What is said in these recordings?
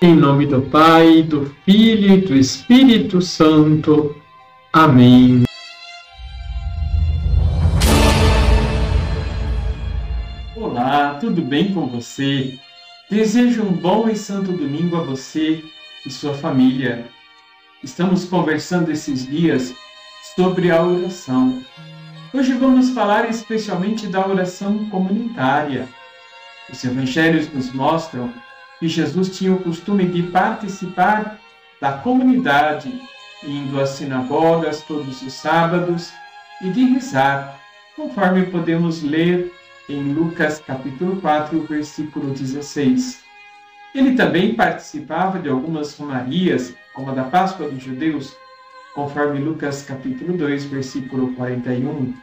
Em nome do Pai, do Filho e do Espírito Santo. Amém. Olá, tudo bem com você? Desejo um bom e santo domingo a você e sua família. Estamos conversando esses dias sobre a oração. Hoje vamos falar especialmente da oração comunitária. Os evangelhos nos mostram que Jesus tinha o costume de participar da comunidade, indo às sinagogas todos os sábados e de rezar, conforme podemos ler em Lucas capítulo 4, versículo 16. Ele também participava de algumas romarias, como a da Páscoa dos Judeus, conforme Lucas capítulo 2, versículo 41,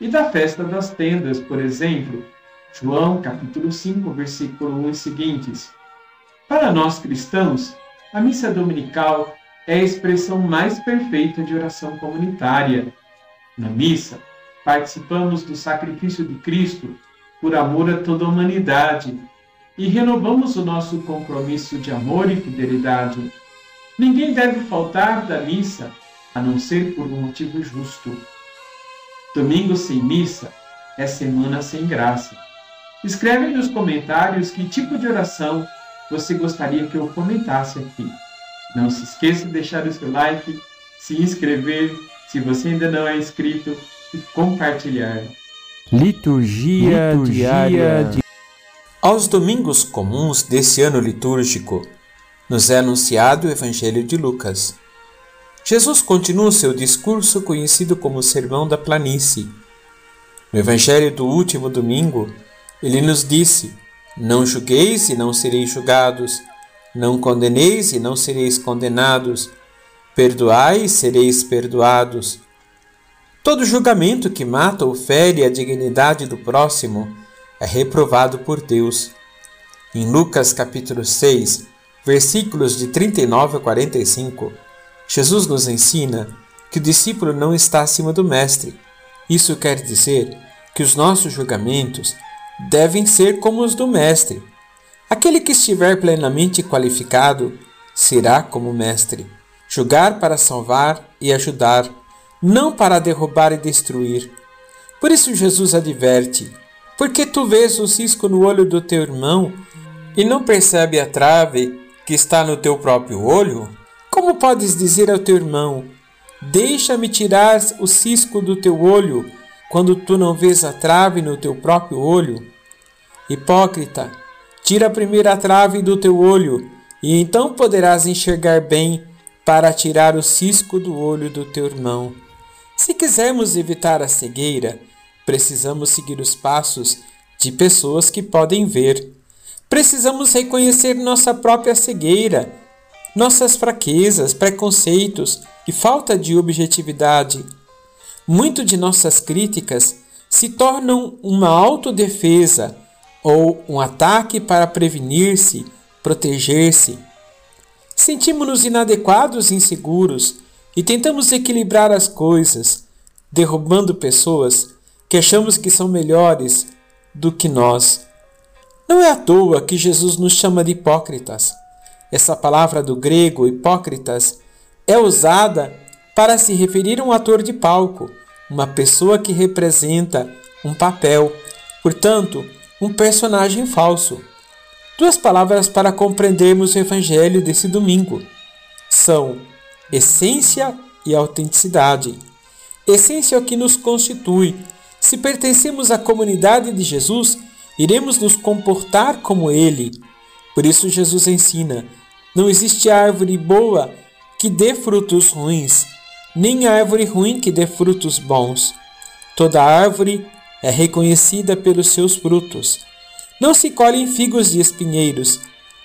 e da festa das tendas, por exemplo, João capítulo 5, versículo 1 e seguintes. Para nós cristãos, a missa dominical é a expressão mais perfeita de oração comunitária. Na missa, participamos do sacrifício de Cristo por amor a toda a humanidade e renovamos o nosso compromisso de amor e fidelidade. Ninguém deve faltar da missa, a não ser por um motivo justo. Domingo sem missa é semana sem graça. Escreve nos comentários que tipo de oração você gostaria que eu comentasse aqui. Não se esqueça de deixar o seu like, se inscrever, se você ainda não é inscrito, e compartilhar. Liturgia, Liturgia diária. Di... Aos domingos comuns desse ano litúrgico, nos é anunciado o Evangelho de Lucas. Jesus continua seu discurso conhecido como o Sermão da Planície. No Evangelho do último domingo, ele nos disse: não julgueis e não sereis julgados. Não condeneis e não sereis condenados. Perdoai e sereis perdoados. Todo julgamento que mata ou fere a dignidade do próximo é reprovado por Deus. Em Lucas capítulo 6, versículos de 39 a 45, Jesus nos ensina que o discípulo não está acima do mestre. Isso quer dizer que os nossos julgamentos devem ser como os do Mestre. Aquele que estiver plenamente qualificado será como Mestre, julgar para salvar e ajudar, não para derrubar e destruir. Por isso Jesus adverte: porque tu vês o cisco no olho do teu irmão e não percebe a trave que está no teu próprio olho? Como podes dizer ao teu irmão: Deixa-me tirar o cisco do teu olho, quando tu não vês a trave no teu próprio olho? Hipócrita, tira a primeira trave do teu olho, e então poderás enxergar bem para tirar o cisco do olho do teu irmão. Se quisermos evitar a cegueira, precisamos seguir os passos de pessoas que podem ver. Precisamos reconhecer nossa própria cegueira, nossas fraquezas, preconceitos e falta de objetividade. Muito de nossas críticas se tornam uma autodefesa ou um ataque para prevenir-se, proteger-se. Sentimos-nos inadequados e inseguros e tentamos equilibrar as coisas, derrubando pessoas que achamos que são melhores do que nós. Não é à toa que Jesus nos chama de hipócritas. Essa palavra do grego hipócritas é usada para se referir a um ator de palco, uma pessoa que representa um papel. Portanto, um personagem falso. Duas palavras para compreendermos o evangelho desse domingo são essência e autenticidade. Essência é o que nos constitui. Se pertencemos à comunidade de Jesus, iremos nos comportar como ele. Por isso, Jesus ensina: não existe árvore boa que dê frutos ruins, nem árvore ruim que dê frutos bons. Toda árvore é reconhecida pelos seus frutos. Não se colhem figos de espinheiros,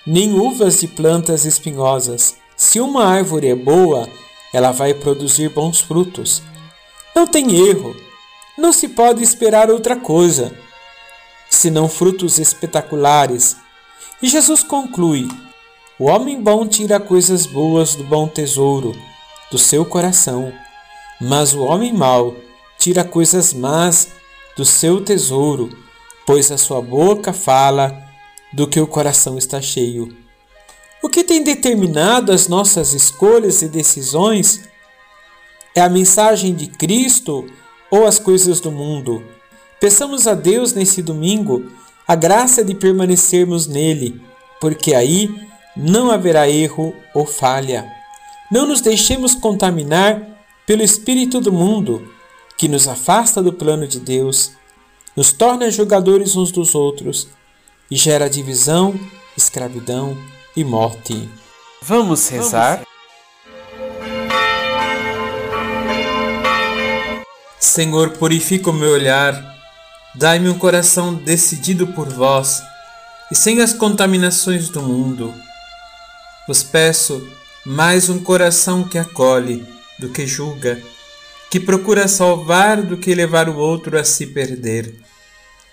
nem uvas de plantas espinhosas. Se uma árvore é boa, ela vai produzir bons frutos. Não tem erro, não se pode esperar outra coisa, senão frutos espetaculares. E Jesus conclui: O homem bom tira coisas boas do bom tesouro, do seu coração, mas o homem mau tira coisas más do seu tesouro, pois a sua boca fala do que o coração está cheio. O que tem determinado as nossas escolhas e decisões é a mensagem de Cristo ou as coisas do mundo. Peçamos a Deus nesse domingo a graça de permanecermos nele, porque aí não haverá erro ou falha. Não nos deixemos contaminar pelo espírito do mundo, que nos afasta do plano de Deus, nos torna julgadores uns dos outros e gera divisão, escravidão e morte. Vamos rezar? Senhor, purifica o meu olhar, dai-me um coração decidido por vós e sem as contaminações do mundo. Vos peço mais um coração que acolhe do que julga, que procura salvar do que levar o outro a se perder.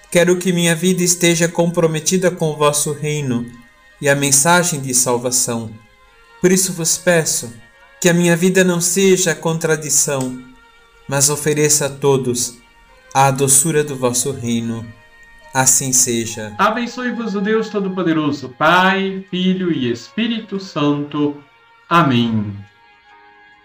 Quero que minha vida esteja comprometida com o vosso reino e a mensagem de salvação. Por isso vos peço que a minha vida não seja contradição, mas ofereça a todos a doçura do vosso reino. Assim seja. Abençoe-vos o Deus Todo-Poderoso, Pai, Filho e Espírito Santo. Amém.